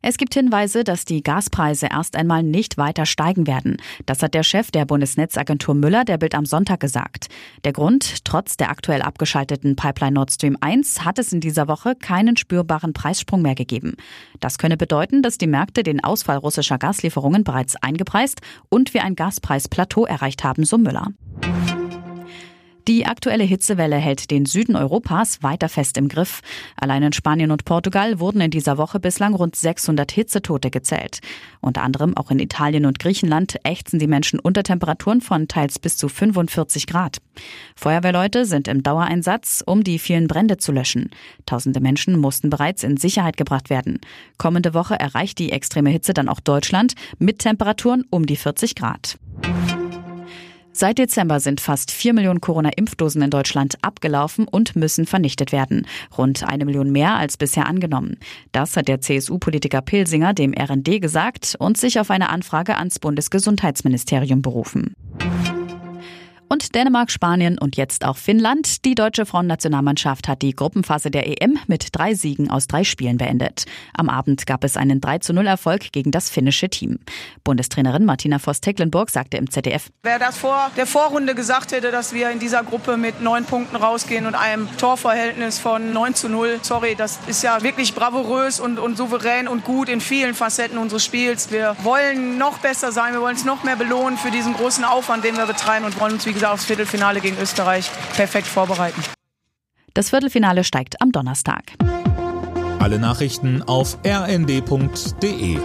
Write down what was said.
Es gibt Hinweise, dass die Gaspreise erst einmal nicht weiter steigen werden. Das hat der Chef der Bundesnetzagentur Müller der Bild am Sonntag gesagt. Der Grund, trotz der aktuell abgeschalteten Pipeline Nord Stream 1 hat es in dieser Woche keinen spürbaren Preissprung mehr gegeben. Das könne bedeuten, dass die Märkte den Ausfall russischer Gaslieferungen bereits eingepreist und wir ein Gaspreisplateau erreicht haben, so Müller. Die aktuelle Hitzewelle hält den Süden Europas weiter fest im Griff. Allein in Spanien und Portugal wurden in dieser Woche bislang rund 600 Hitzetote gezählt. Unter anderem auch in Italien und Griechenland ächzen die Menschen unter Temperaturen von teils bis zu 45 Grad. Feuerwehrleute sind im Dauereinsatz, um die vielen Brände zu löschen. Tausende Menschen mussten bereits in Sicherheit gebracht werden. Kommende Woche erreicht die extreme Hitze dann auch Deutschland mit Temperaturen um die 40 Grad. Seit Dezember sind fast vier Millionen Corona-Impfdosen in Deutschland abgelaufen und müssen vernichtet werden. Rund eine Million mehr als bisher angenommen. Das hat der CSU-Politiker Pilsinger dem RND gesagt und sich auf eine Anfrage ans Bundesgesundheitsministerium berufen. Und Dänemark, Spanien und jetzt auch Finnland. Die deutsche Frauennationalmannschaft hat die Gruppenphase der EM mit drei Siegen aus drei Spielen beendet. Am Abend gab es einen 3 zu 0 Erfolg gegen das finnische Team. Bundestrainerin Martina Voss-Tecklenburg sagte im ZDF. Wer das vor der Vorrunde gesagt hätte, dass wir in dieser Gruppe mit neun Punkten rausgehen und einem Torverhältnis von 9 zu 0, sorry, das ist ja wirklich bravourös und, und souverän und gut in vielen Facetten unseres Spiels. Wir wollen noch besser sein, wir wollen es noch mehr belohnen für diesen großen Aufwand, den wir betreiben und wollen uns, wie gesagt, aufs Viertelfinale gegen Österreich perfekt vorbereiten. Das Viertelfinale steigt am Donnerstag. Alle Nachrichten auf rnd.de